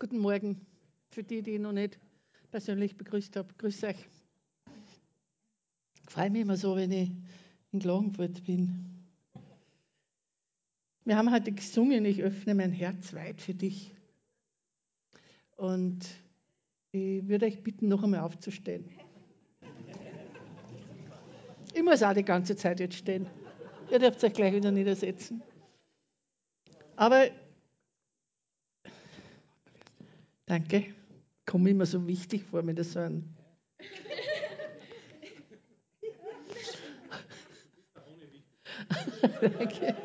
Guten Morgen für die, die ich noch nicht persönlich begrüßt habe. Grüß euch. Ich freue mich immer so, wenn ich in Klagenfurt bin. Wir haben heute gesungen, ich öffne mein Herz weit für dich. Und ich würde euch bitten, noch einmal aufzustehen. Ich muss auch die ganze Zeit jetzt stehen. Ihr dürft euch gleich wieder niedersetzen. Aber danke, komme immer so wichtig vor mir, das ein. danke.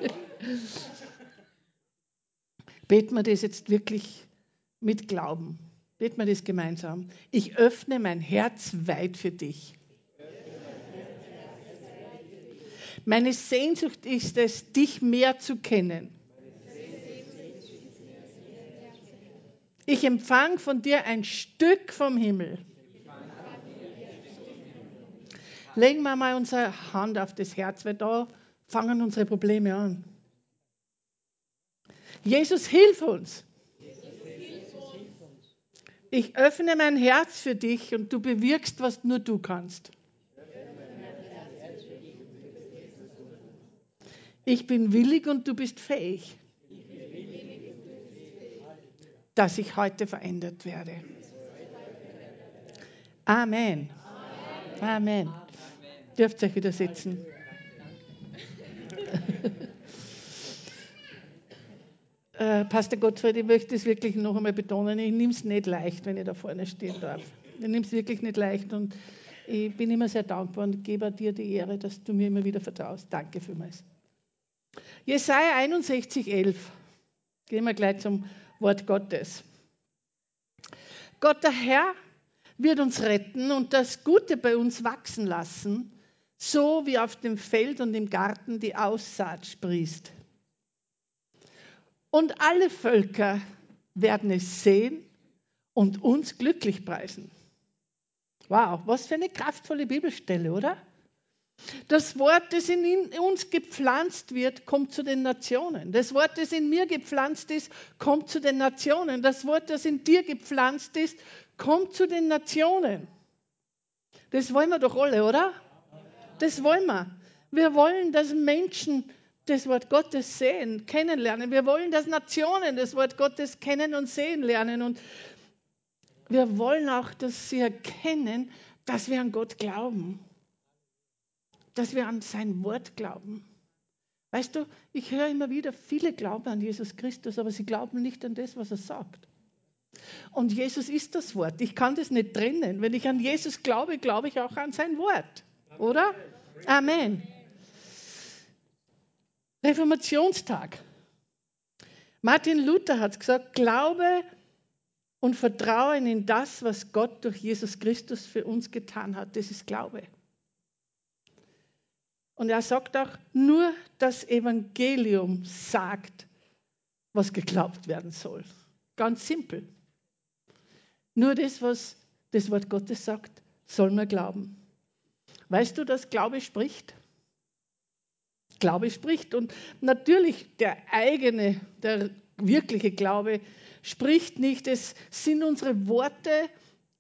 Beten wir das jetzt wirklich mit Glauben. Beten wir das gemeinsam. Ich öffne mein Herz weit für dich. Meine Sehnsucht ist es, dich mehr zu kennen. Ich empfange von dir ein Stück vom Himmel. Legen wir mal unsere Hand auf das Herz, weil da fangen unsere Probleme an. Jesus, hilf uns. Ich öffne mein Herz für dich und du bewirkst, was nur du kannst. Ich bin willig und du bist fähig, dass ich heute verändert werde. Amen. Amen. Amen. Dürft euch wieder sitzen. äh, Pastor Gottfried, ich möchte es wirklich noch einmal betonen, ich nehme es nicht leicht, wenn ich da vorne stehen darf. Ich nehme es wirklich nicht leicht und ich bin immer sehr dankbar und gebe dir die Ehre, dass du mir immer wieder vertraust. Danke vielmals. Jesaja 61, 11. Gehen wir gleich zum Wort Gottes. Gott, der Herr, wird uns retten und das Gute bei uns wachsen lassen, so wie auf dem Feld und im Garten die Aussaat sprießt. Und alle Völker werden es sehen und uns glücklich preisen. Wow, was für eine kraftvolle Bibelstelle, oder? Das Wort, das in uns gepflanzt wird, kommt zu den Nationen. Das Wort, das in mir gepflanzt ist, kommt zu den Nationen. Das Wort, das in dir gepflanzt ist, kommt zu den Nationen. Das wollen wir doch alle, oder? Das wollen wir. Wir wollen, dass Menschen das Wort Gottes sehen, kennenlernen. Wir wollen, dass Nationen das Wort Gottes kennen und sehen lernen. Und wir wollen auch, dass sie erkennen, dass wir an Gott glauben dass wir an sein Wort glauben. Weißt du, ich höre immer wieder, viele glauben an Jesus Christus, aber sie glauben nicht an das, was er sagt. Und Jesus ist das Wort. Ich kann das nicht trennen. Wenn ich an Jesus glaube, glaube ich auch an sein Wort. Oder? Amen. Reformationstag. Martin Luther hat gesagt, Glaube und Vertrauen in das, was Gott durch Jesus Christus für uns getan hat, das ist Glaube. Und er sagt auch, nur das Evangelium sagt, was geglaubt werden soll. Ganz simpel. Nur das, was das Wort Gottes sagt, soll man glauben. Weißt du, dass Glaube spricht? Glaube spricht. Und natürlich der eigene, der wirkliche Glaube spricht nicht. Es sind unsere Worte,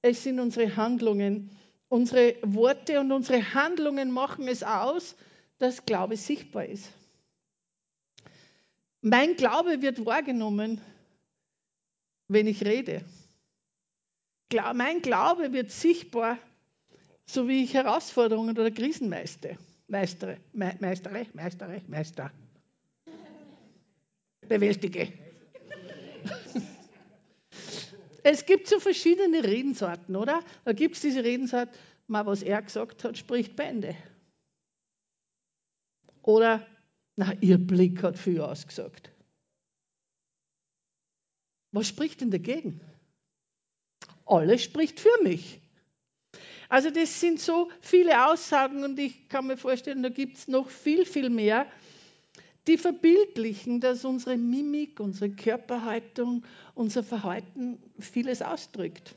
es sind unsere Handlungen, Unsere Worte und unsere Handlungen machen es aus, dass Glaube sichtbar ist. Mein Glaube wird wahrgenommen, wenn ich rede. Mein Glaube wird sichtbar, so wie ich Herausforderungen oder Krisen meistere. Meistere, meistere, meistere, meister. Bewältige. Es gibt so verschiedene Redensorten, oder? Da gibt es diese Redensart, mal was er gesagt hat, spricht Bände. Oder, na, ihr Blick hat viel ausgesagt. Was spricht denn dagegen? Alles spricht für mich. Also das sind so viele Aussagen und ich kann mir vorstellen, da gibt es noch viel, viel mehr die verbildlichen, dass unsere Mimik, unsere Körperhaltung, unser Verhalten vieles ausdrückt.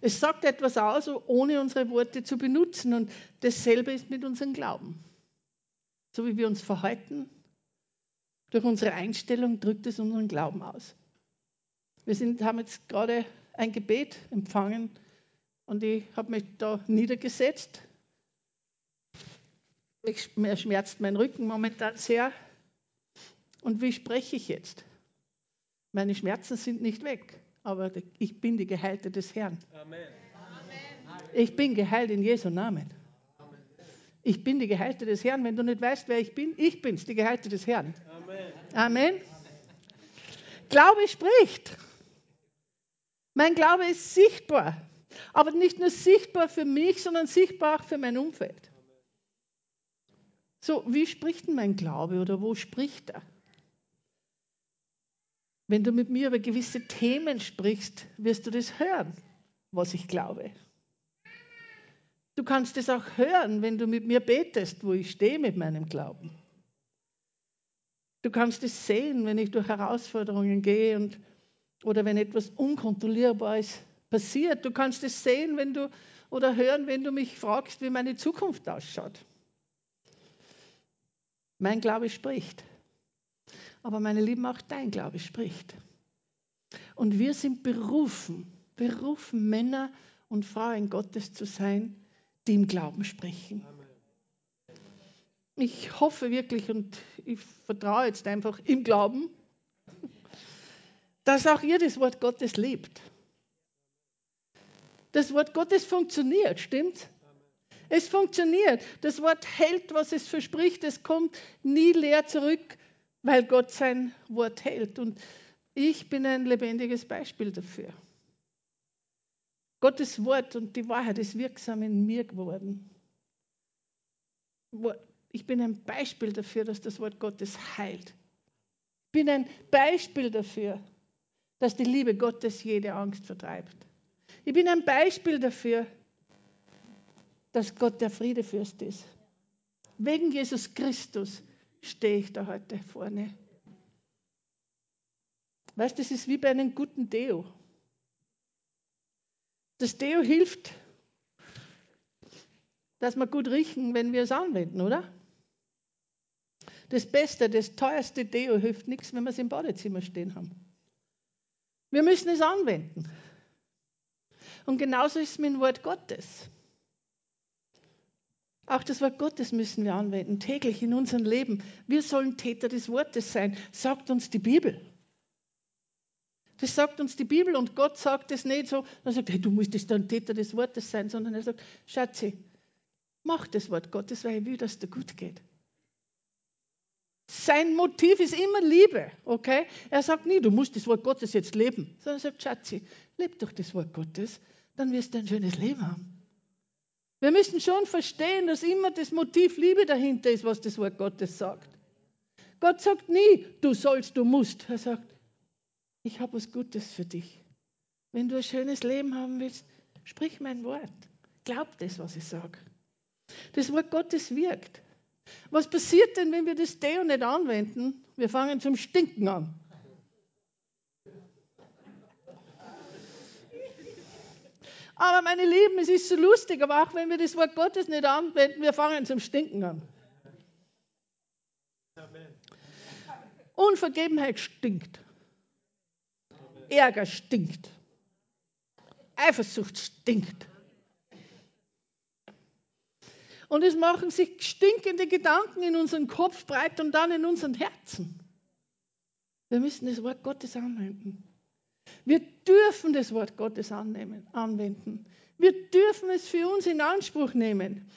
Es sagt etwas aus, ohne unsere Worte zu benutzen. Und dasselbe ist mit unserem Glauben. So wie wir uns verhalten, durch unsere Einstellung drückt es unseren Glauben aus. Wir sind, haben jetzt gerade ein Gebet empfangen und ich habe mich da niedergesetzt. Mir schmerzt mein Rücken momentan sehr. Und wie spreche ich jetzt? Meine Schmerzen sind nicht weg, aber ich bin die Geheilte des Herrn. Amen. Ich bin geheilt in Jesu Namen. Ich bin die Geheilte des Herrn. Wenn du nicht weißt, wer ich bin, ich bin's, die Geheilte des Herrn. Amen. Amen. Glaube spricht. Mein Glaube ist sichtbar. Aber nicht nur sichtbar für mich, sondern sichtbar auch für mein Umfeld. So, wie spricht denn mein Glaube oder wo spricht er? Wenn du mit mir über gewisse Themen sprichst, wirst du das hören, was ich glaube. Du kannst es auch hören, wenn du mit mir betest, wo ich stehe mit meinem Glauben. Du kannst es sehen, wenn ich durch Herausforderungen gehe und, oder wenn etwas Unkontrollierbares passiert. Du kannst es sehen, wenn du oder hören, wenn du mich fragst, wie meine Zukunft ausschaut. Mein Glaube spricht. Aber meine Lieben, auch dein Glaube spricht. Und wir sind berufen, berufen, Männer und Frauen Gottes zu sein, die im Glauben sprechen. Ich hoffe wirklich und ich vertraue jetzt einfach im Glauben, dass auch ihr das Wort Gottes liebt. Das Wort Gottes funktioniert, stimmt? Es funktioniert. Das Wort hält, was es verspricht. Es kommt nie leer zurück, weil Gott sein Wort hält. Und ich bin ein lebendiges Beispiel dafür. Gottes Wort und die Wahrheit ist wirksam in mir geworden. Ich bin ein Beispiel dafür, dass das Wort Gottes heilt. Ich bin ein Beispiel dafür, dass die Liebe Gottes jede Angst vertreibt. Ich bin ein Beispiel dafür, dass Gott der Friedefürst ist. Wegen Jesus Christus stehe ich da heute vorne. Weißt du, das ist wie bei einem guten Deo. Das Deo hilft, dass wir gut riechen, wenn wir es anwenden, oder? Das Beste, das teuerste Deo hilft nichts, wenn wir es im Badezimmer stehen haben. Wir müssen es anwenden. Und genauso ist es mit dem Wort Gottes. Auch das Wort Gottes müssen wir anwenden, täglich in unserem Leben. Wir sollen Täter des Wortes sein, sagt uns die Bibel. Das sagt uns die Bibel und Gott sagt es nicht so, er sagt, hey, du musst ein Täter des Wortes sein, sondern er sagt, Schatzi, mach das Wort Gottes, weil ich will, dass es dir gut geht. Sein Motiv ist immer Liebe, okay? Er sagt nie, du musst das Wort Gottes jetzt leben, sondern er sagt, Schatzi, leb doch das Wort Gottes, dann wirst du ein schönes Leben haben. Wir müssen schon verstehen, dass immer das Motiv Liebe dahinter ist, was das Wort Gottes sagt. Gott sagt nie, du sollst, du musst. Er sagt, ich habe was Gutes für dich. Wenn du ein schönes Leben haben willst, sprich mein Wort. Glaub das, was ich sage. Das Wort Gottes wirkt. Was passiert denn, wenn wir das Deo nicht anwenden? Wir fangen zum Stinken an. Aber meine Lieben, es ist so lustig, aber auch wenn wir das Wort Gottes nicht anwenden, wir fangen zum Stinken an. Unvergebenheit stinkt. Ärger stinkt. Eifersucht stinkt. Und es machen sich stinkende Gedanken in unseren Kopf breit und dann in unseren Herzen. Wir müssen das Wort Gottes anwenden. Wir dürfen das Wort Gottes annehmen, anwenden. Wir dürfen es für uns in Anspruch nehmen.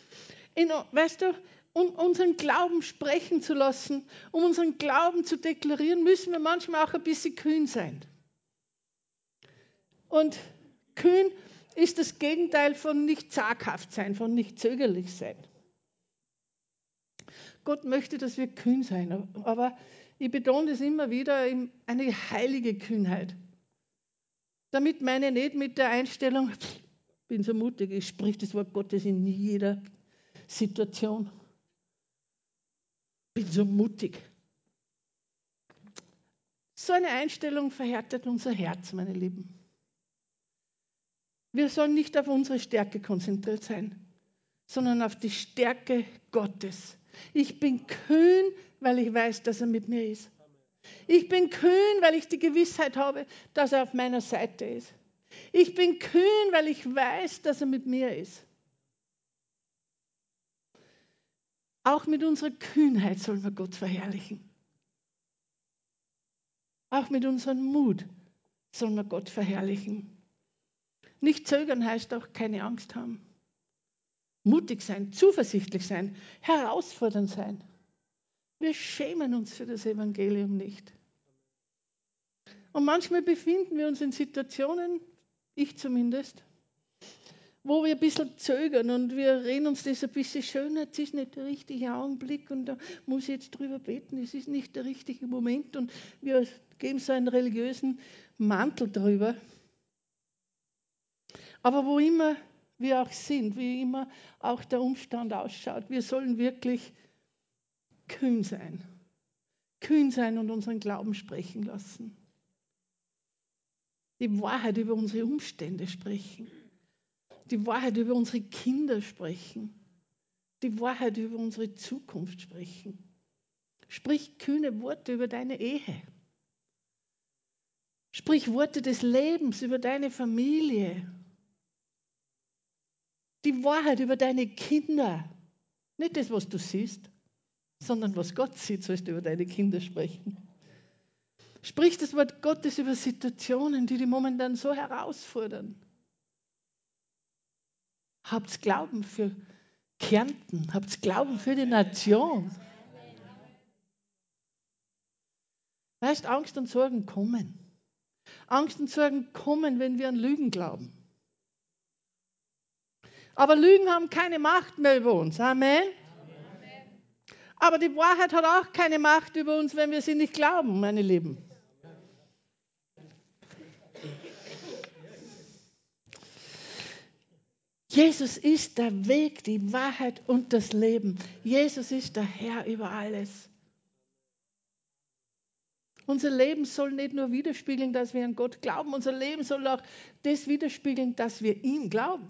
In, weißt du, um unseren Glauben sprechen zu lassen, um unseren Glauben zu deklarieren, müssen wir manchmal auch ein bisschen kühn sein. Und kühn ist das Gegenteil von nicht zaghaft sein, von nicht zögerlich sein. Gott möchte, dass wir kühn sein, aber ich betone das immer wieder, eine heilige Kühnheit. Damit meine ich nicht mit der Einstellung, bin so mutig, ich sprich das Wort Gottes in jeder Situation. Bin so mutig. So eine Einstellung verhärtet unser Herz, meine Lieben. Wir sollen nicht auf unsere Stärke konzentriert sein, sondern auf die Stärke Gottes. Ich bin kühn, weil ich weiß, dass er mit mir ist. Ich bin kühn, weil ich die Gewissheit habe, dass er auf meiner Seite ist. Ich bin kühn, weil ich weiß, dass er mit mir ist. Auch mit unserer Kühnheit sollen wir Gott verherrlichen. Auch mit unserem Mut sollen wir Gott verherrlichen. Nicht zögern heißt auch keine Angst haben. Mutig sein, zuversichtlich sein, herausfordernd sein. Wir schämen uns für das Evangelium nicht. Und manchmal befinden wir uns in Situationen, ich zumindest, wo wir ein bisschen zögern und wir reden uns das ein bisschen schön, es ist nicht der richtige Augenblick und da muss ich jetzt drüber beten, es ist nicht der richtige Moment und wir geben so einen religiösen Mantel drüber. Aber wo immer wir auch sind, wie immer auch der Umstand ausschaut, wir sollen wirklich kühn sein. Kühn sein und unseren Glauben sprechen lassen. Die Wahrheit über unsere Umstände sprechen die Wahrheit über unsere Kinder sprechen, die Wahrheit über unsere Zukunft sprechen. Sprich kühne Worte über deine Ehe. Sprich Worte des Lebens über deine Familie. Die Wahrheit über deine Kinder. Nicht das, was du siehst, sondern was Gott sieht, sollst du über deine Kinder sprechen. Sprich das Wort Gottes über Situationen, die dich momentan so herausfordern. Habt Glauben für Kärnten, habt Glauben für die Nation. Weißt, Angst und Sorgen kommen. Angst und Sorgen kommen, wenn wir an Lügen glauben. Aber Lügen haben keine Macht mehr über uns. Amen. Aber die Wahrheit hat auch keine Macht über uns, wenn wir sie nicht glauben, meine Lieben. Jesus ist der Weg, die Wahrheit und das Leben. Jesus ist der Herr über alles. Unser Leben soll nicht nur widerspiegeln, dass wir an Gott glauben, unser Leben soll auch das widerspiegeln, dass wir ihm glauben.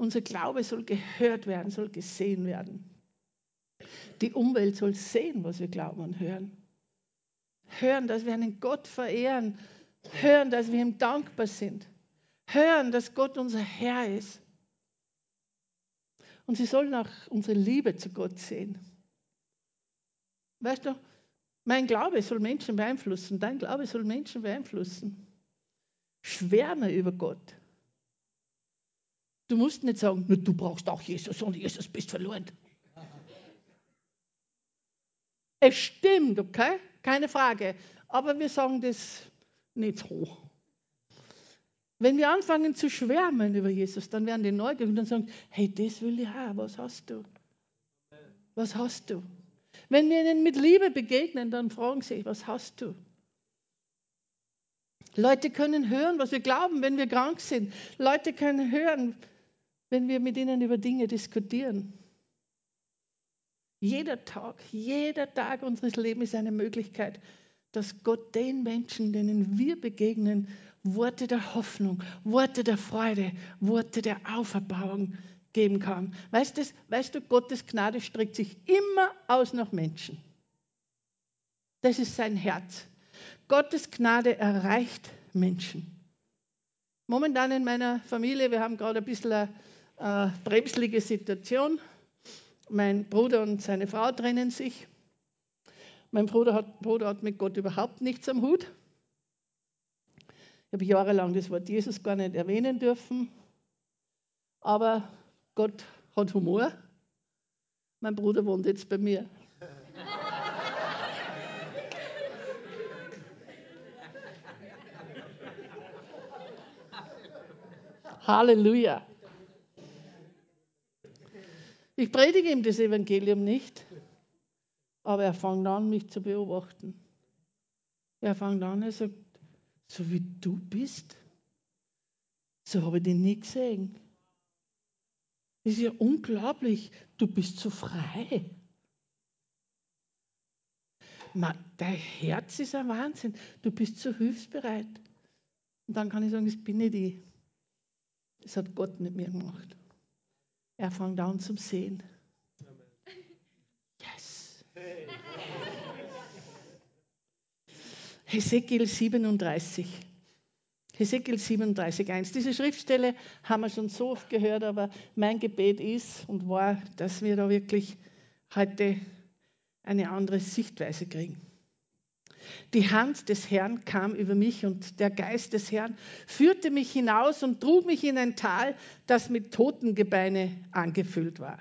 Unser Glaube soll gehört werden, soll gesehen werden. Die Umwelt soll sehen, was wir glauben und hören. Hören, dass wir einen Gott verehren, hören, dass wir ihm dankbar sind, hören, dass Gott unser Herr ist. Und sie sollen auch unsere Liebe zu Gott sehen. Weißt du, mein Glaube soll Menschen beeinflussen, dein Glaube soll Menschen beeinflussen. Schwärme über Gott. Du musst nicht sagen, du brauchst auch Jesus und Jesus bist verloren. Es stimmt, okay? Keine Frage. Aber wir sagen das nicht so. Wenn wir anfangen zu schwärmen über Jesus, dann werden die neugierig und dann sagen, hey, das will ich auch, was hast du? Was hast du? Wenn wir ihnen mit Liebe begegnen, dann fragen sie, was hast du? Leute können hören, was wir glauben, wenn wir krank sind. Leute können hören, wenn wir mit ihnen über Dinge diskutieren. Jeder Tag, jeder Tag unseres Lebens ist eine Möglichkeit, dass Gott den Menschen, denen wir begegnen, Worte der Hoffnung, Worte der Freude, Worte der Auferbauung geben kann. Weißt du, weißt du, Gottes Gnade streckt sich immer aus nach Menschen. Das ist sein Herz. Gottes Gnade erreicht Menschen. Momentan in meiner Familie, wir haben gerade ein bisschen eine bremslige Situation. Mein Bruder und seine Frau trennen sich. Mein Bruder hat, Bruder hat mit Gott überhaupt nichts am Hut. Ich habe jahrelang das Wort Jesus gar nicht erwähnen dürfen. Aber Gott hat Humor. Mein Bruder wohnt jetzt bei mir. Halleluja. Ich predige ihm das Evangelium nicht. Aber er fängt an, mich zu beobachten. Er fängt an, er sagt, so wie du bist, so habe ich dich nie gesehen. Das ist ja unglaublich, du bist so frei. Man, dein Herz ist ein Wahnsinn, du bist so hilfsbereit. Und dann kann ich sagen, das bin nicht ich. Das hat Gott nicht mehr gemacht. Er fängt an zum Sehen. Hesekiel 37. Hesekiel 37, 1. Diese Schriftstelle haben wir schon so oft gehört, aber mein Gebet ist und war, dass wir da wirklich heute eine andere Sichtweise kriegen. Die Hand des Herrn kam über mich und der Geist des Herrn führte mich hinaus und trug mich in ein Tal, das mit Totengebeine angefüllt war.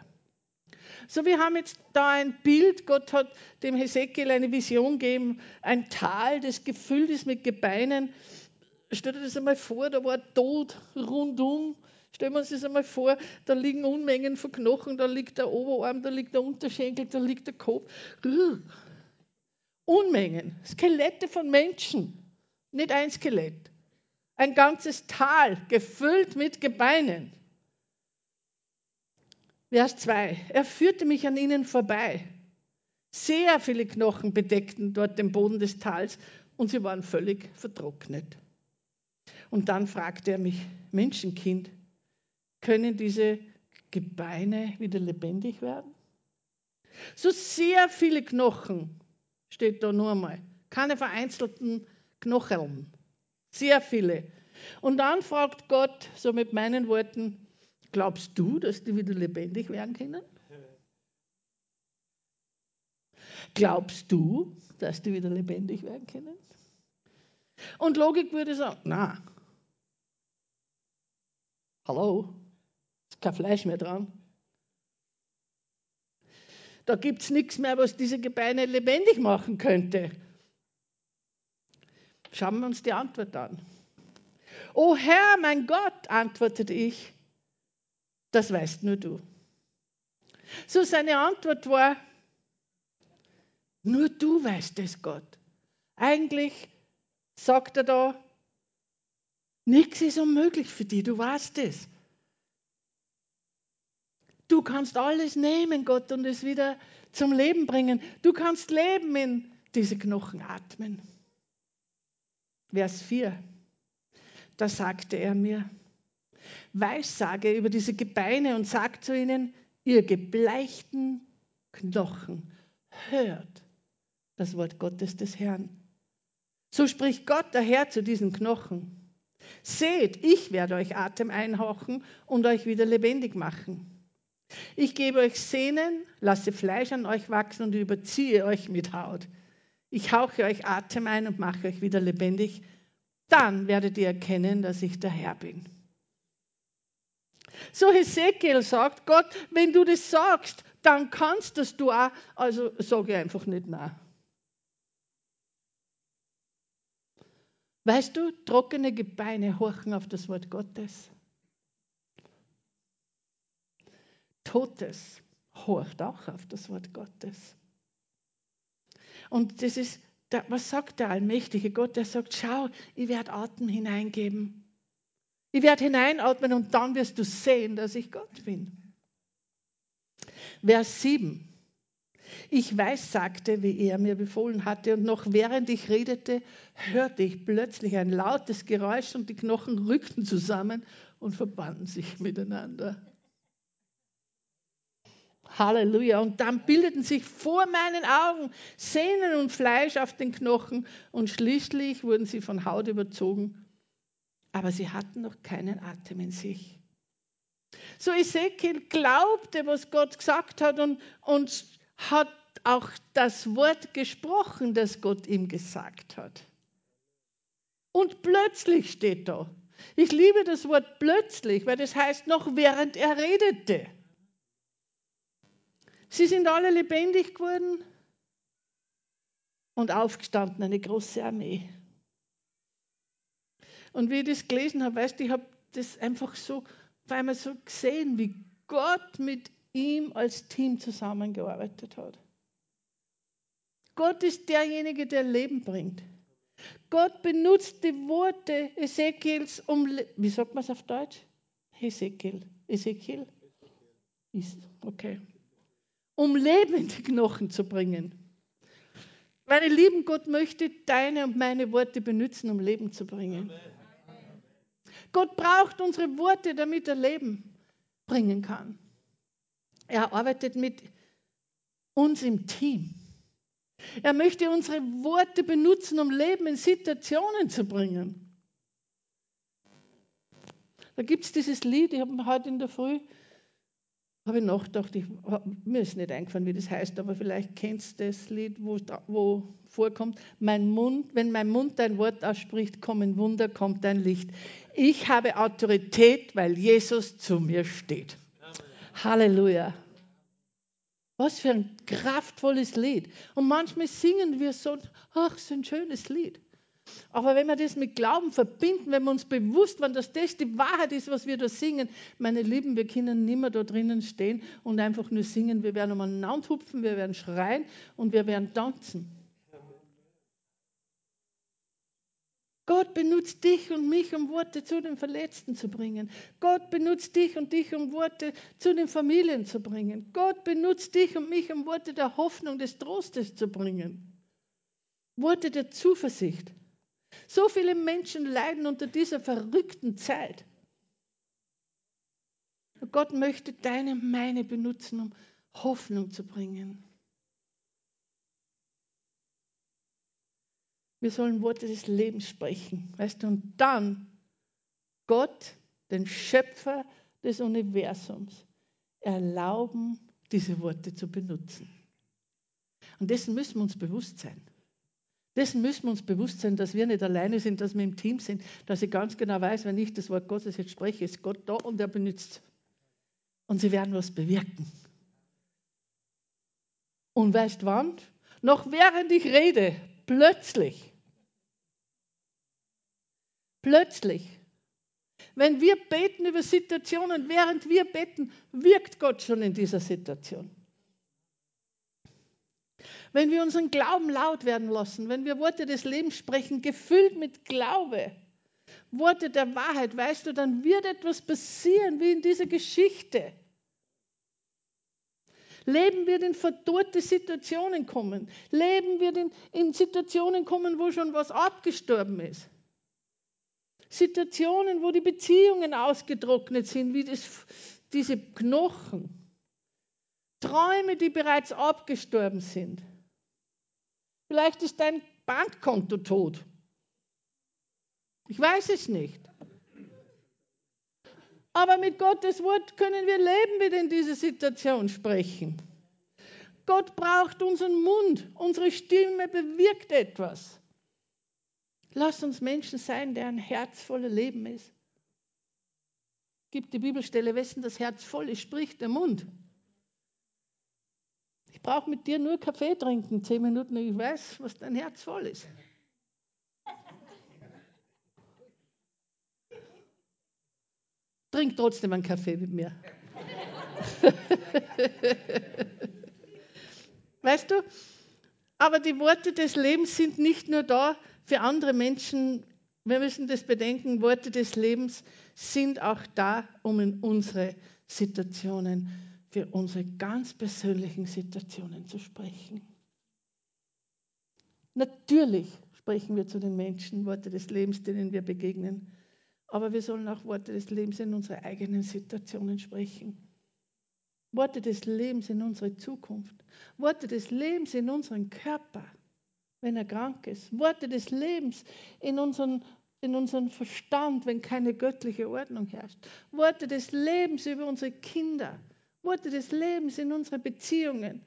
So, wir haben jetzt da ein Bild, Gott hat dem Hesekiel eine Vision gegeben, ein Tal, das gefüllt ist mit Gebeinen Stell dir das einmal vor, da war Tod rundum. Stellen wir uns das einmal vor, da liegen Unmengen von Knochen, da liegt der Oberarm, da liegt der Unterschenkel, da liegt der Kopf. Unmengen, Skelette von Menschen, nicht ein Skelett. Ein ganzes Tal gefüllt mit Gebeinen. Vers 2. Er führte mich an ihnen vorbei. Sehr viele Knochen bedeckten dort den Boden des Tals und sie waren völlig vertrocknet. Und dann fragte er mich, Menschenkind, können diese Gebeine wieder lebendig werden? So sehr viele Knochen steht da nur einmal. Keine vereinzelten Knocheln. Sehr viele. Und dann fragt Gott, so mit meinen Worten, glaubst du, dass die wieder lebendig werden können? Glaubst du, dass die wieder lebendig werden können? Und Logik würde sagen, na, Hallo? Ist kein Fleisch mehr dran. Da gibt es nichts mehr, was diese Gebeine lebendig machen könnte. Schauen wir uns die Antwort an. O Herr, mein Gott, antwortete ich, das weißt nur du. So seine Antwort war, nur du weißt es, Gott. Eigentlich sagt er da, Nichts ist unmöglich für dich, du weißt es. Du kannst alles nehmen, Gott, und es wieder zum Leben bringen. Du kannst Leben in diese Knochen atmen. Vers 4. Da sagte er mir, Weissage über diese Gebeine und sagt zu ihnen, ihr gebleichten Knochen, hört das Wort Gottes des Herrn. So spricht Gott der Herr zu diesen Knochen. Seht, ich werde euch Atem einhauchen und euch wieder lebendig machen. Ich gebe euch Sehnen, lasse Fleisch an euch wachsen und überziehe euch mit Haut. Ich hauche euch Atem ein und mache euch wieder lebendig. Dann werdet ihr erkennen, dass ich der Herr bin. So Hesekiel sagt, Gott, wenn du das sagst, dann kannst das du auch. Also sage einfach nicht nein. Weißt du, trockene Gebeine horchen auf das Wort Gottes. Totes horcht auch auf das Wort Gottes. Und das ist, was sagt der allmächtige Gott? Er sagt, schau, ich werde Atem hineingeben. Ich werde hineinatmen und dann wirst du sehen, dass ich Gott bin. Vers 7. Ich weiß, sagte, wie er mir befohlen hatte, und noch während ich redete, hörte ich plötzlich ein lautes Geräusch und die Knochen rückten zusammen und verbanden sich miteinander. Halleluja. Und dann bildeten sich vor meinen Augen Sehnen und Fleisch auf den Knochen und schließlich wurden sie von Haut überzogen, aber sie hatten noch keinen Atem in sich. So Ezekiel glaubte, was Gott gesagt hat und, und hat auch das Wort gesprochen, das Gott ihm gesagt hat. Und plötzlich steht da. Ich liebe das Wort plötzlich, weil das heißt noch während er redete. Sie sind alle lebendig geworden und aufgestanden, eine große Armee. Und wie ich das gelesen habe, weißt du, ich habe das einfach so, auf einmal so gesehen, wie Gott mit ihm als Team zusammengearbeitet hat. Gott ist derjenige, der Leben bringt. Gott benutzt die Worte Ezekiels, um, wie sagt man es auf Deutsch? Ezekiel. Ezekiel? Okay. Um Leben in die Knochen zu bringen. Meine Lieben, Gott möchte deine und meine Worte benutzen, um Leben zu bringen. Gott braucht unsere Worte, damit er Leben bringen kann. Er arbeitet mit uns im Team. Er möchte unsere Worte benutzen, um Leben in Situationen zu bringen. Da gibt es dieses Lied, ich habe heute in der Früh, habe ich nachgedacht, ich, mir ist nicht eingefallen, wie das heißt, aber vielleicht kennst du das Lied, wo, wo vorkommt, mein Mund, wenn mein Mund dein Wort ausspricht, kommen Wunder, kommt dein Licht. Ich habe Autorität, weil Jesus zu mir steht. Halleluja. Was für ein kraftvolles Lied. Und manchmal singen wir so, ach, so ein schönes Lied. Aber wenn wir das mit Glauben verbinden, wenn wir uns bewusst waren, dass das die Wahrheit ist, was wir da singen, meine Lieben, wir können nicht mehr da drinnen stehen und einfach nur singen. Wir werden umeinander hupfen, wir werden schreien und wir werden tanzen. Gott benutzt dich und mich, um Worte zu den Verletzten zu bringen. Gott benutzt dich und dich, um Worte zu den Familien zu bringen. Gott benutzt dich und mich, um Worte der Hoffnung, des Trostes zu bringen. Worte der Zuversicht. So viele Menschen leiden unter dieser verrückten Zeit. Gott möchte deine, meine benutzen, um Hoffnung zu bringen. Wir sollen Worte des Lebens sprechen, weißt du, und dann Gott, den Schöpfer des Universums, erlauben, diese Worte zu benutzen. Und dessen müssen wir uns bewusst sein. Dessen müssen wir uns bewusst sein, dass wir nicht alleine sind, dass wir im Team sind, dass ich ganz genau weiß, wenn ich das Wort Gottes jetzt spreche, ist Gott da und er benutzt. Und sie werden was bewirken. Und weißt wann? Noch während ich rede, plötzlich, plötzlich, wenn wir beten über Situationen, während wir beten, wirkt Gott schon in dieser Situation. Wenn wir unseren Glauben laut werden lassen, wenn wir Worte des Lebens sprechen, gefüllt mit Glaube, Worte der Wahrheit, weißt du, dann wird etwas passieren, wie in dieser Geschichte. Leben wird in verdorrte Situationen kommen. Leben wird in, in Situationen kommen, wo schon was abgestorben ist. Situationen, wo die Beziehungen ausgetrocknet sind, wie das, diese Knochen. Träume, die bereits abgestorben sind. Vielleicht ist dein Bankkonto tot. Ich weiß es nicht. Aber mit Gottes Wort können wir leben, wie in dieser Situation sprechen. Gott braucht unseren Mund, unsere Stimme bewirkt etwas. Lass uns Menschen sein, deren Herz voller Leben ist. Gibt die Bibelstelle, wessen das Herz voll ist, spricht der Mund. Ich brauche mit dir nur Kaffee trinken, zehn Minuten, ich weiß, was dein Herz voll ist. Trink trotzdem einen Kaffee mit mir. weißt du? Aber die Worte des Lebens sind nicht nur da für andere Menschen. Wir müssen das bedenken. Worte des Lebens sind auch da, um in unsere Situationen zu für unsere ganz persönlichen Situationen zu sprechen. Natürlich sprechen wir zu den Menschen Worte des Lebens, denen wir begegnen, aber wir sollen auch Worte des Lebens in unsere eigenen Situationen sprechen. Worte des Lebens in unsere Zukunft. Worte des Lebens in unseren Körper, wenn er krank ist. Worte des Lebens in unseren, in unseren Verstand, wenn keine göttliche Ordnung herrscht. Worte des Lebens über unsere Kinder, Worte des Lebens in unsere Beziehungen,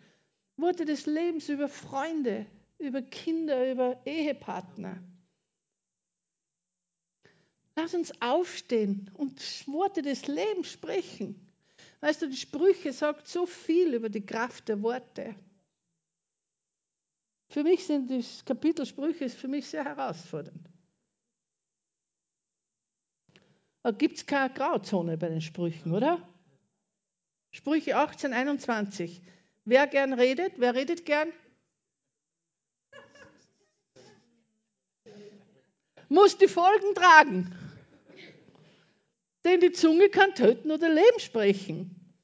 Worte des Lebens über Freunde, über Kinder, über Ehepartner. Lass uns aufstehen und Worte des Lebens sprechen. Weißt du, die Sprüche sagt so viel über die Kraft der Worte. Für mich sind die Kapitel Sprüche für mich sehr herausfordernd. Da gibt es keine Grauzone bei den Sprüchen, oder? Sprüche 18, 21. Wer gern redet, wer redet gern? Muss die Folgen tragen. Denn die Zunge kann töten oder Leben sprechen.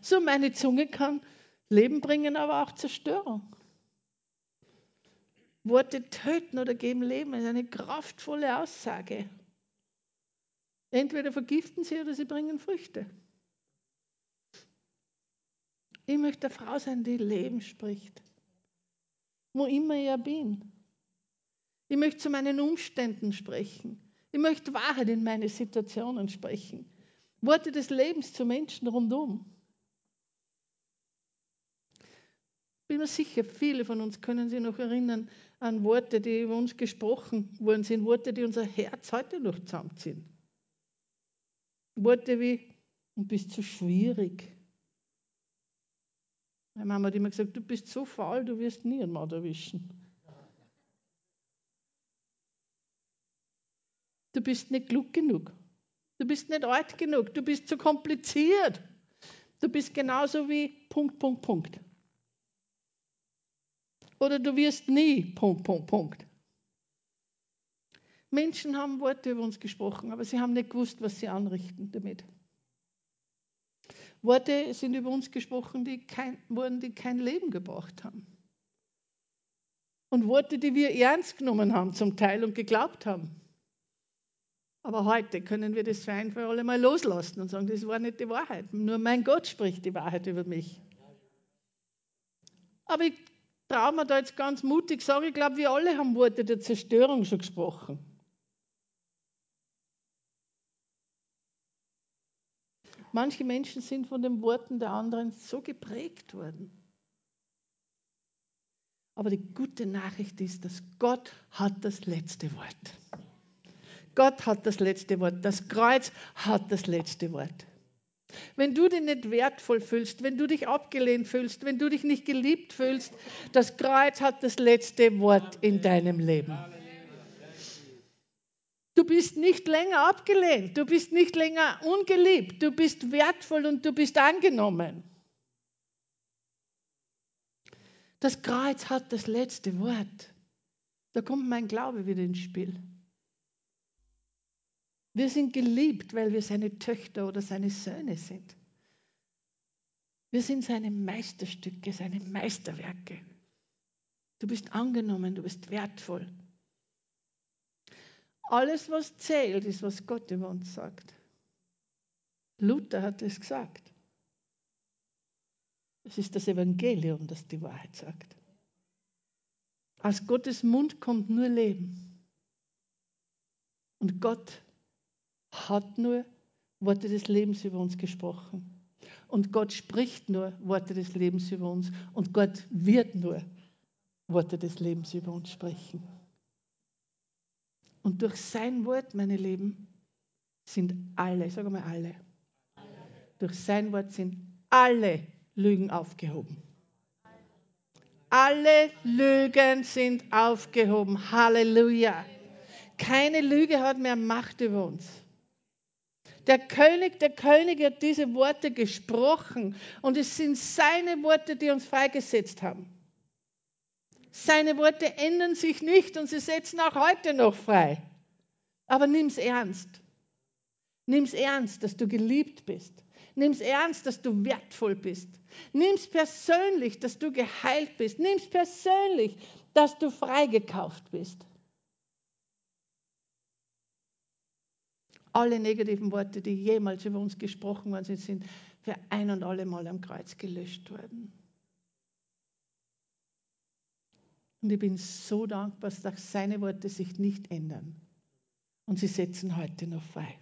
So, meine Zunge kann Leben bringen, aber auch Zerstörung. Worte töten oder geben Leben ist eine kraftvolle Aussage. Entweder vergiften sie oder sie bringen Früchte. Ich möchte eine Frau sein, die Leben spricht. Wo immer ich bin. Ich möchte zu meinen Umständen sprechen. Ich möchte Wahrheit in meine Situationen sprechen. Worte des Lebens zu Menschen rundum. Bin mir sicher, viele von uns können sich noch erinnern an Worte, die über uns gesprochen worden sind, Worte, die unser Herz heute noch zusammenziehen. Worte wie, du bist zu schwierig. Meine Mama hat immer gesagt, du bist so faul, du wirst nie einen Mann erwischen. Du bist nicht klug genug. Du bist nicht alt genug. Du bist zu kompliziert. Du bist genauso wie Punkt, Punkt, Punkt. Oder du wirst nie Punkt, Punkt, Punkt. Menschen haben Worte über uns gesprochen, aber sie haben nicht gewusst, was sie anrichten damit. Worte sind über uns gesprochen, die kein, wurden, die kein Leben gebracht haben. Und Worte, die wir ernst genommen haben zum Teil und geglaubt haben. Aber heute können wir das für ein für alle Mal loslassen und sagen, das war nicht die Wahrheit. Nur mein Gott spricht die Wahrheit über mich. Aber ich traue mir da jetzt ganz mutig sagen, ich glaube, wir alle haben Worte der Zerstörung schon gesprochen. Manche Menschen sind von den Worten der anderen so geprägt worden. Aber die gute Nachricht ist, dass Gott hat das letzte Wort. Gott hat das letzte Wort. Das Kreuz hat das letzte Wort. Wenn du dich nicht wertvoll fühlst, wenn du dich abgelehnt fühlst, wenn du dich nicht geliebt fühlst, das Kreuz hat das letzte Wort in deinem Leben. Du bist nicht länger abgelehnt, du bist nicht länger ungeliebt, du bist wertvoll und du bist angenommen. Das Kreuz hat das letzte Wort. Da kommt mein Glaube wieder ins Spiel. Wir sind geliebt, weil wir seine Töchter oder seine Söhne sind. Wir sind seine Meisterstücke, seine Meisterwerke. Du bist angenommen, du bist wertvoll. Alles, was zählt, ist, was Gott über uns sagt. Luther hat es gesagt. Es ist das Evangelium, das die Wahrheit sagt. Aus Gottes Mund kommt nur Leben. Und Gott hat nur Worte des Lebens über uns gesprochen. Und Gott spricht nur Worte des Lebens über uns. Und Gott wird nur Worte des Lebens über uns sprechen. Und durch sein Wort, meine Lieben, sind alle, sag mal alle, durch sein Wort sind alle Lügen aufgehoben. Alle Lügen sind aufgehoben. Halleluja. Keine Lüge hat mehr Macht über uns. Der König der Könige hat diese Worte gesprochen und es sind seine Worte, die uns freigesetzt haben. Seine Worte ändern sich nicht und sie setzen auch heute noch frei. Aber nimm's ernst. Nimm's ernst, dass du geliebt bist. Nimm's ernst, dass du wertvoll bist. Nimm's persönlich, dass du geheilt bist. Nimm's persönlich, dass du freigekauft bist. Alle negativen Worte, die jemals über uns gesprochen worden sind, sind für ein und alle Mal am Kreuz gelöscht worden. Und ich bin so dankbar, dass seine Worte sich nicht ändern. Und sie setzen heute noch frei.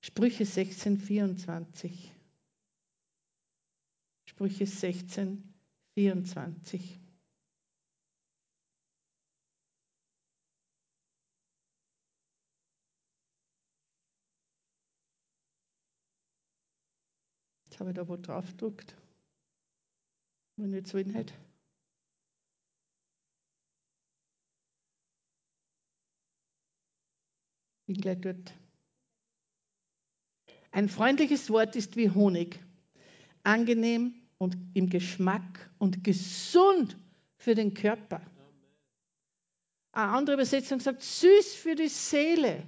Sprüche 16, 24. Sprüche 16, 24. Jetzt habe ich da wo drauf gedruckt. Wenn ich so nicht. Bin gleich dort. Ein freundliches Wort ist wie Honig, angenehm und im Geschmack und gesund für den Körper. Eine andere Übersetzung sagt, süß für die Seele.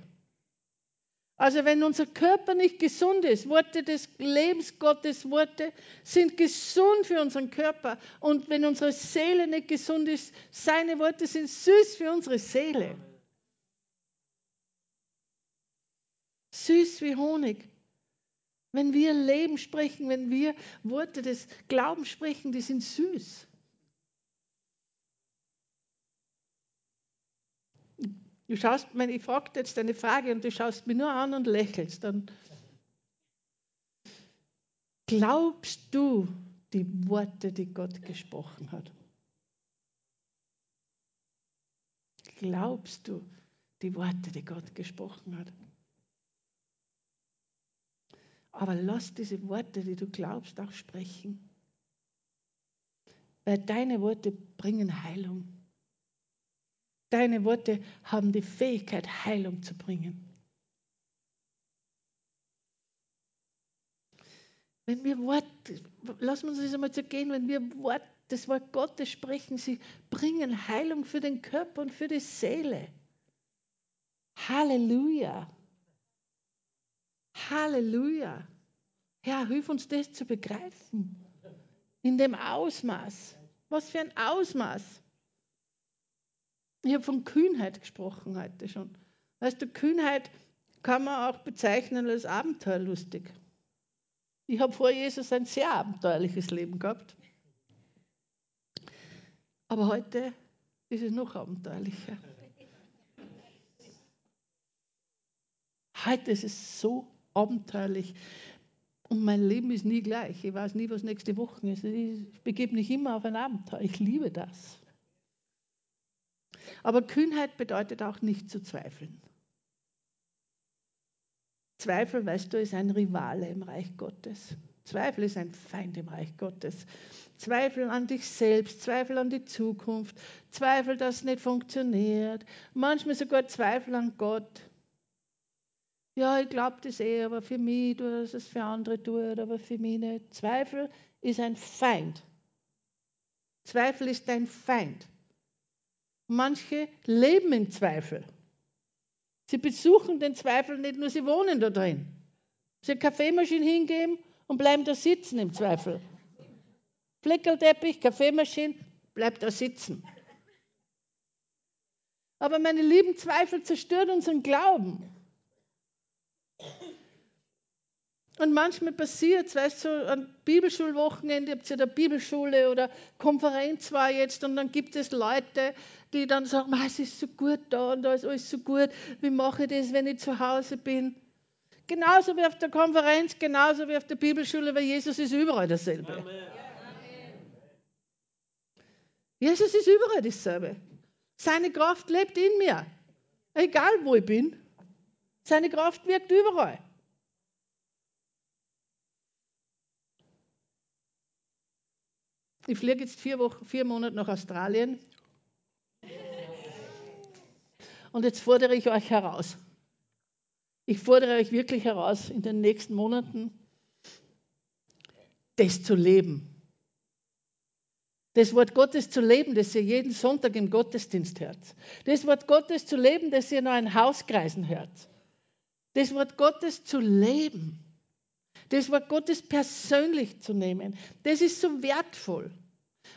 Also wenn unser Körper nicht gesund ist, Worte des Lebens Gottes, Worte sind gesund für unseren Körper. Und wenn unsere Seele nicht gesund ist, seine Worte sind süß für unsere Seele. Süß wie Honig. Wenn wir Leben sprechen, wenn wir Worte des Glaubens sprechen, die sind süß. Du schaust, wenn ich frage jetzt eine Frage und du schaust mich nur an und lächelst, dann glaubst du die Worte, die Gott gesprochen hat? Glaubst du die Worte, die Gott gesprochen hat? Aber lass diese Worte, die du glaubst, auch sprechen. Weil deine Worte bringen Heilung. Deine Worte haben die Fähigkeit, Heilung zu bringen. Wenn wir Worte, lassen wir uns das einmal zu gehen, wenn wir Wort, das Wort Gottes sprechen, sie bringen Heilung für den Körper und für die Seele. Halleluja. Halleluja. Herr, hilf uns das zu begreifen. In dem Ausmaß. Was für ein Ausmaß. Ich habe von Kühnheit gesprochen heute schon. Weißt du, Kühnheit kann man auch bezeichnen als abenteuerlustig. Ich habe vor Jesus ein sehr abenteuerliches Leben gehabt. Aber heute ist es noch abenteuerlicher. Heute ist es so abenteuerlich. Und mein Leben ist nie gleich. Ich weiß nie, was nächste Woche ist. Ich begebe mich immer auf ein Abenteuer. Ich liebe das. Aber Kühnheit bedeutet auch nicht zu zweifeln. Zweifel, weißt du, ist ein Rivale im Reich Gottes. Zweifel ist ein Feind im Reich Gottes. Zweifel an dich selbst, Zweifel an die Zukunft, Zweifel, dass es nicht funktioniert, manchmal sogar Zweifel an Gott. Ja, ich glaube das eh, aber für mich tut dass es für andere tut, aber für mich nicht. Zweifel ist ein Feind. Zweifel ist ein Feind. Manche leben im Zweifel. Sie besuchen den Zweifel nicht nur, sie wohnen da drin. Sie eine Kaffeemaschine hingeben und bleiben da sitzen im Zweifel. Fleckerlteppich, Kaffeemaschine, bleibt da sitzen. Aber meine lieben Zweifel zerstört unseren Glauben. Und manchmal passiert es, weißt du, an Bibelschulwochenende habt ihr da Bibelschule oder Konferenz war jetzt und dann gibt es Leute, die dann sagen, es ist so gut da und da ist alles so gut, wie mache ich das, wenn ich zu Hause bin? Genauso wie auf der Konferenz, genauso wie auf der Bibelschule, weil Jesus ist überall dasselbe. Amen. Jesus ist überall dasselbe. Seine Kraft lebt in mir. Egal wo ich bin. Seine Kraft wirkt überall. Ich fliege jetzt vier, Wochen, vier Monate nach Australien. Und jetzt fordere ich euch heraus. Ich fordere euch wirklich heraus, in den nächsten Monaten das zu leben. Das Wort Gottes zu leben, das ihr jeden Sonntag im Gottesdienst hört. Das Wort Gottes zu leben, das ihr in Hauskreisen hört. Das Wort Gottes zu leben. Das Wort Gottes persönlich zu nehmen. Das ist so wertvoll.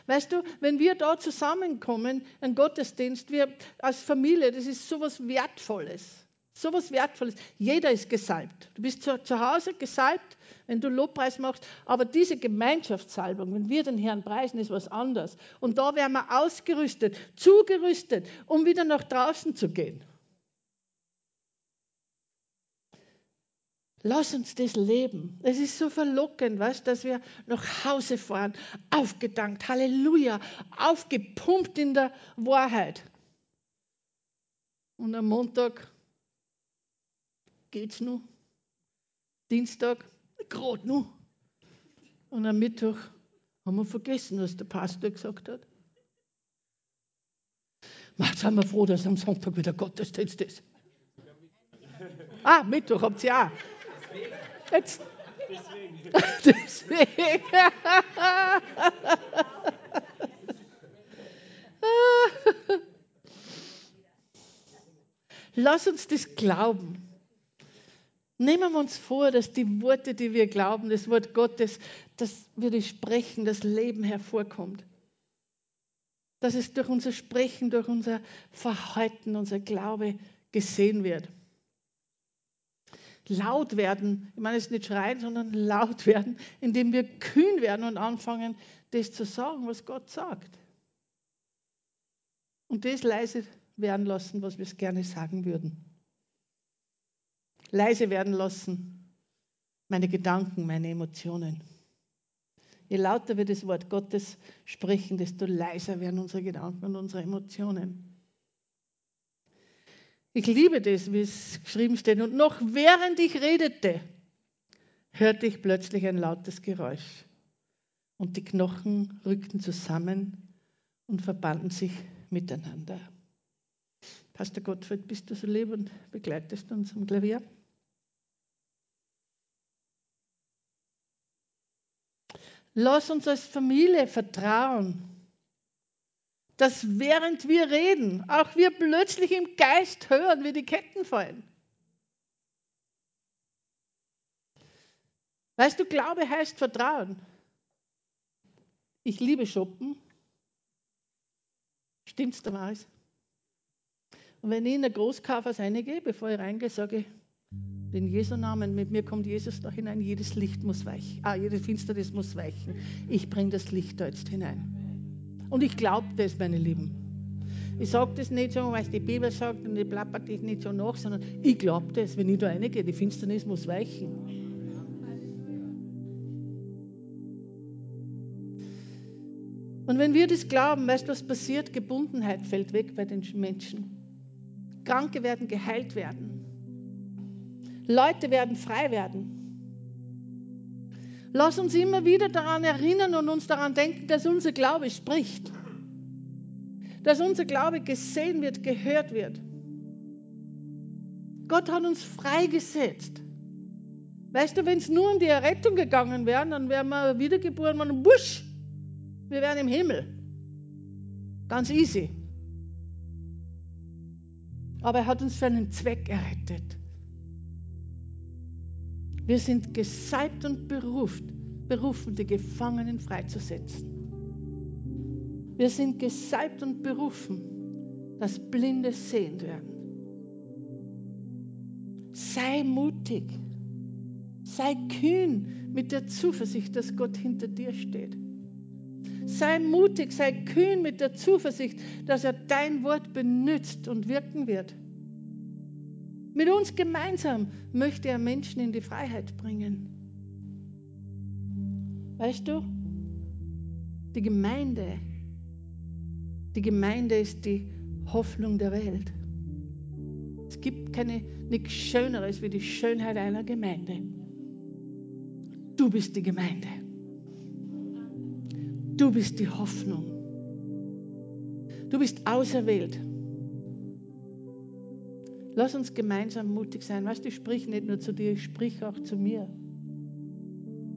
Weißt du, wenn wir da zusammenkommen, ein Gottesdienst, wir als Familie, das ist so was Wertvolles. So was Wertvolles. Jeder ist gesalbt. Du bist zu, zu Hause gesalbt, wenn du Lobpreis machst. Aber diese Gemeinschaftssalbung, wenn wir den Herrn preisen, ist was anderes. Und da werden wir ausgerüstet, zugerüstet, um wieder nach draußen zu gehen. Lass uns das leben. Es ist so verlockend, weißt, dass wir nach Hause fahren, aufgedankt, Halleluja, aufgepumpt in der Wahrheit. Und am Montag geht's nur. Dienstag gerade nur. Und am Mittwoch haben wir vergessen, was der Pastor gesagt hat. Jetzt sind wir froh, dass am Sonntag wieder Gottesdienst ist. Ah, Mittwoch habt ihr auch. Jetzt. Deswegen. Deswegen. Lass uns das glauben. Nehmen wir uns vor, dass die Worte, die wir glauben, das Wort Gottes, dass wir die sprechen, das Leben hervorkommt. Dass es durch unser Sprechen, durch unser Verhalten, unser Glaube gesehen wird. Laut werden. Ich meine, es nicht schreien, sondern laut werden, indem wir kühn werden und anfangen, das zu sagen, was Gott sagt. Und das leise werden lassen, was wir es gerne sagen würden. Leise werden lassen, meine Gedanken, meine Emotionen. Je lauter wir das Wort Gottes sprechen, desto leiser werden unsere Gedanken und unsere Emotionen. Ich liebe das, wie es geschrieben steht. Und noch während ich redete, hörte ich plötzlich ein lautes Geräusch. Und die Knochen rückten zusammen und verbanden sich miteinander. Pastor Gottfried, bist du so lieb und begleitest uns am Klavier? Lass uns als Familie vertrauen, dass während wir reden, auch wir plötzlich im Geist hören, wie die Ketten fallen. Weißt du, Glaube heißt Vertrauen. Ich liebe Shoppen. Stimmt's, Damaris? Und wenn ich in der Großkaufhaus reingehe, bevor ich reingehe, sage ich, in Jesu Namen, mit mir kommt Jesus da hinein, jedes Licht muss weichen, ah, jede Finsternis muss weichen. Ich bringe das Licht da jetzt hinein. Und ich glaube das, meine Lieben. Ich sage das nicht so, weil es die Bibel sagt und ich plappert dich nicht so nach, sondern ich glaube das, wenn ich da reingehe, die Finsternis muss weichen. Und wenn wir das glauben, weißt du, was passiert? Gebundenheit fällt weg bei den Menschen. Kranke werden geheilt werden. Leute werden frei werden. Lass uns immer wieder daran erinnern und uns daran denken, dass unser Glaube spricht. Dass unser Glaube gesehen wird, gehört wird. Gott hat uns freigesetzt. Weißt du, wenn es nur um die Errettung gegangen wäre, dann wären wir wiedergeboren und busch, wir wären im Himmel. Ganz easy. Aber er hat uns für einen Zweck errettet. Wir sind gesalbt und berufen, berufen, die Gefangenen freizusetzen. Wir sind gesalbt und berufen, dass Blinde sehend werden. Sei mutig. Sei kühn mit der Zuversicht, dass Gott hinter dir steht. Sei mutig, sei kühn mit der Zuversicht, dass er dein Wort benützt und wirken wird. Mit uns gemeinsam möchte er Menschen in die Freiheit bringen. Weißt du, die Gemeinde, die Gemeinde ist die Hoffnung der Welt. Es gibt keine, nichts Schöneres wie die Schönheit einer Gemeinde. Du bist die Gemeinde. Du bist die Hoffnung. Du bist auserwählt. Lass uns gemeinsam mutig sein. Weißt du, ich sprich nicht nur zu dir, ich sprich auch zu mir.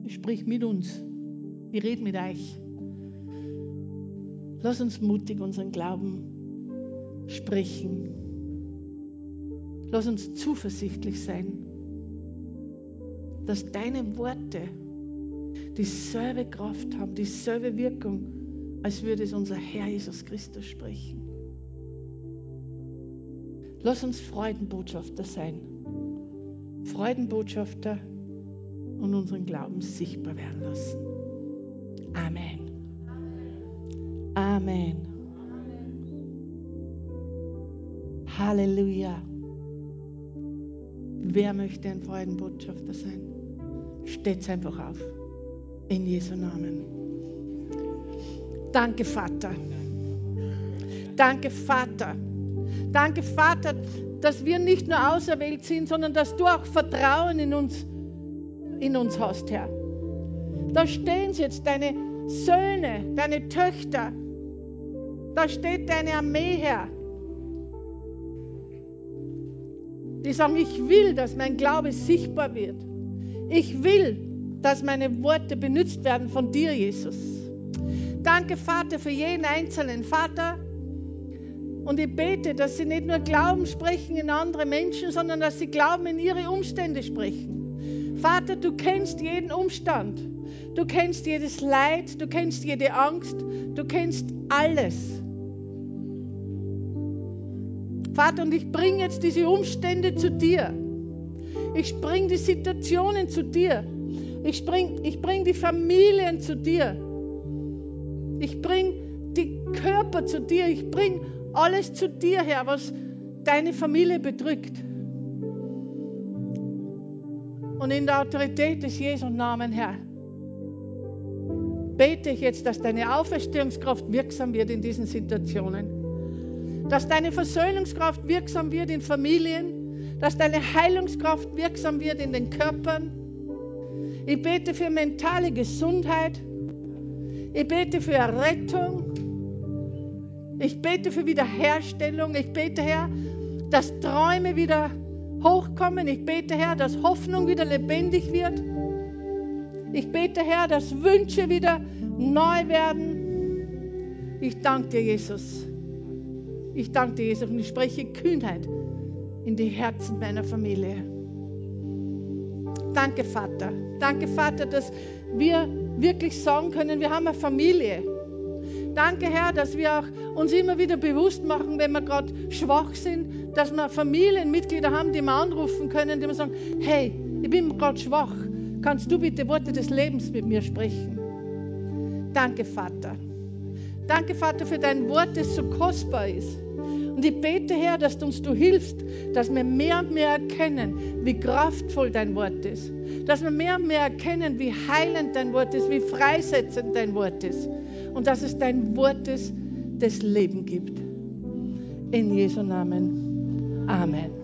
Ich sprich mit uns. Ich rede mit euch. Lass uns mutig unseren Glauben sprechen. Lass uns zuversichtlich sein, dass deine Worte dieselbe Kraft haben, dieselbe Wirkung, als würde es unser Herr Jesus Christus sprechen. Lass uns Freudenbotschafter sein. Freudenbotschafter und unseren Glauben sichtbar werden lassen. Amen. Amen. Halleluja. Wer möchte ein Freudenbotschafter sein? Steht's einfach auf. In Jesu Namen. Danke, Vater. Danke, Vater Danke, Vater, dass wir nicht nur auserwählt sind, sondern dass du auch Vertrauen in uns, in uns hast, Herr. Da stehen jetzt deine Söhne, deine Töchter. Da steht deine Armee, Herr. Die sagen, ich will, dass mein Glaube sichtbar wird. Ich will, dass meine Worte benutzt werden von dir, Jesus. Danke, Vater, für jeden Einzelnen. Vater, und ich bete, dass sie nicht nur Glauben sprechen in andere Menschen, sondern dass sie Glauben in ihre Umstände sprechen. Vater, du kennst jeden Umstand. Du kennst jedes Leid, du kennst jede Angst, du kennst alles. Vater, und ich bringe jetzt diese Umstände zu dir. Ich bringe die Situationen zu dir. Ich bringe ich bring die Familien zu dir. Ich bringe die Körper zu dir. Ich bringe alles zu dir her, was deine Familie bedrückt. Und in der Autorität des Jesu Namen, Herr, bete ich jetzt, dass deine Auferstehungskraft wirksam wird in diesen Situationen. Dass deine Versöhnungskraft wirksam wird in Familien. Dass deine Heilungskraft wirksam wird in den Körpern. Ich bete für mentale Gesundheit. Ich bete für Errettung. Ich bete für Wiederherstellung. Ich bete, Herr, dass Träume wieder hochkommen. Ich bete, Herr, dass Hoffnung wieder lebendig wird. Ich bete, Herr, dass Wünsche wieder neu werden. Ich danke dir, Jesus. Ich danke dir, Jesus, und ich spreche Kühnheit in die Herzen meiner Familie. Danke, Vater. Danke, Vater, dass wir wirklich sagen können, wir haben eine Familie. Danke, Herr, dass wir auch uns immer wieder bewusst machen, wenn wir gerade schwach sind, dass wir Familienmitglieder haben, die wir anrufen können, die wir sagen, hey, ich bin gerade schwach. Kannst du bitte Worte des Lebens mit mir sprechen? Danke, Vater. Danke, Vater, für dein Wort, das so kostbar ist. Und ich bete, Herr, dass du uns du hilfst, dass wir mehr und mehr erkennen, wie kraftvoll dein Wort ist. Dass wir mehr und mehr erkennen, wie heilend dein Wort ist, wie freisetzend dein Wort ist. Und dass es dein Wort ist, das Leben gibt. In Jesu Namen. Amen.